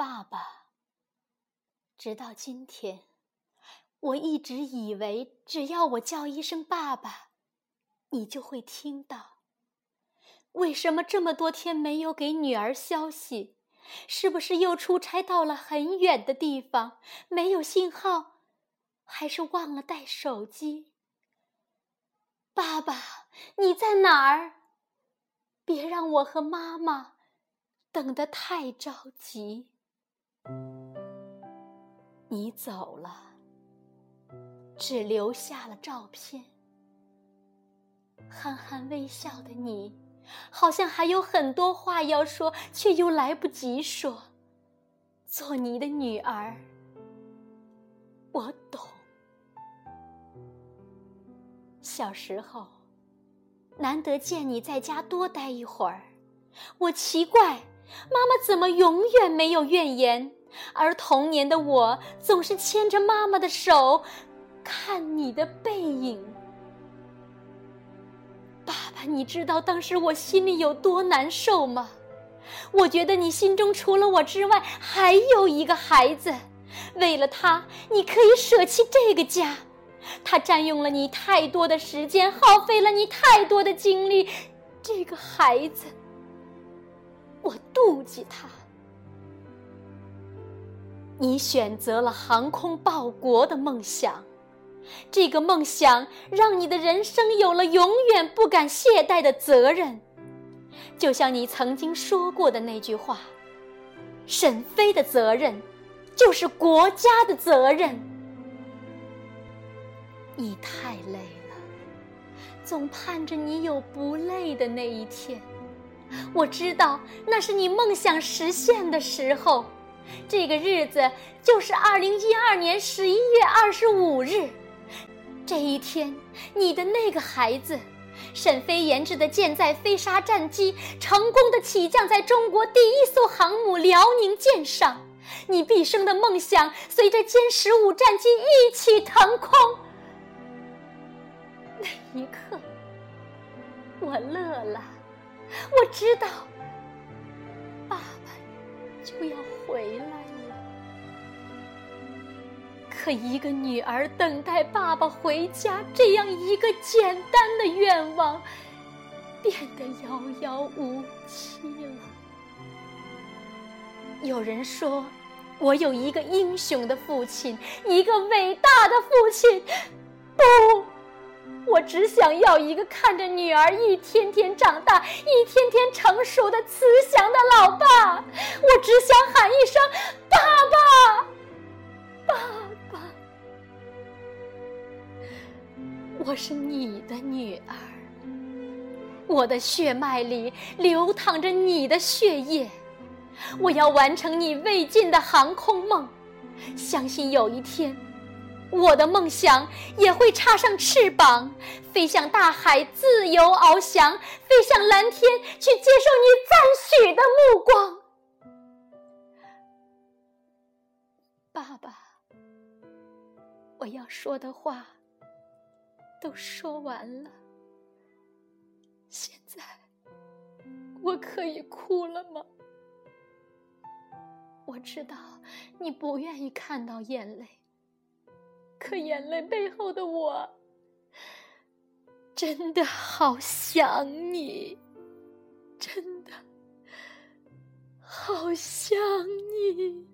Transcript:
爸爸，直到今天，我一直以为只要我叫一声爸爸，你就会听到。为什么这么多天没有给女儿消息？是不是又出差到了很远的地方，没有信号，还是忘了带手机？爸爸，你在哪儿？别让我和妈妈等得太着急。你走了，只留下了照片。憨憨微笑的你，好像还有很多话要说，却又来不及说。做你的女儿，我懂。小时候，难得见你在家多待一会儿，我奇怪。妈妈怎么永远没有怨言？而童年的我总是牵着妈妈的手，看你的背影。爸爸，你知道当时我心里有多难受吗？我觉得你心中除了我之外还有一个孩子，为了他，你可以舍弃这个家。他占用了你太多的时间，耗费了你太多的精力。这个孩子。我妒忌他。你选择了航空报国的梦想，这个梦想让你的人生有了永远不敢懈怠的责任。就像你曾经说过的那句话：“沈飞的责任，就是国家的责任。”你太累了，总盼着你有不累的那一天。我知道那是你梦想实现的时候，这个日子就是二零一二年十一月二十五日。这一天，你的那个孩子，沈飞研制的舰载飞鲨战机，成功的起降在中国第一艘航母辽宁舰上。你毕生的梦想随着歼十五战机一起腾空。那一刻，我乐了。我知道，爸爸就要回来了。可一个女儿等待爸爸回家这样一个简单的愿望，变得遥遥无期了。有人说，我有一个英雄的父亲，一个伟大的父亲。不。我只想要一个看着女儿一天天长大、一天天成熟的慈祥的老爸。我只想喊一声“爸爸，爸爸”。我是你的女儿，我的血脉里流淌着你的血液。我要完成你未尽的航空梦，相信有一天。我的梦想也会插上翅膀，飞向大海，自由翱翔，飞向蓝天，去接受你赞许的目光。爸爸，我要说的话都说完了，现在我可以哭了吗？我知道你不愿意看到眼泪。可眼泪背后的我，真的好想你，真的好想你。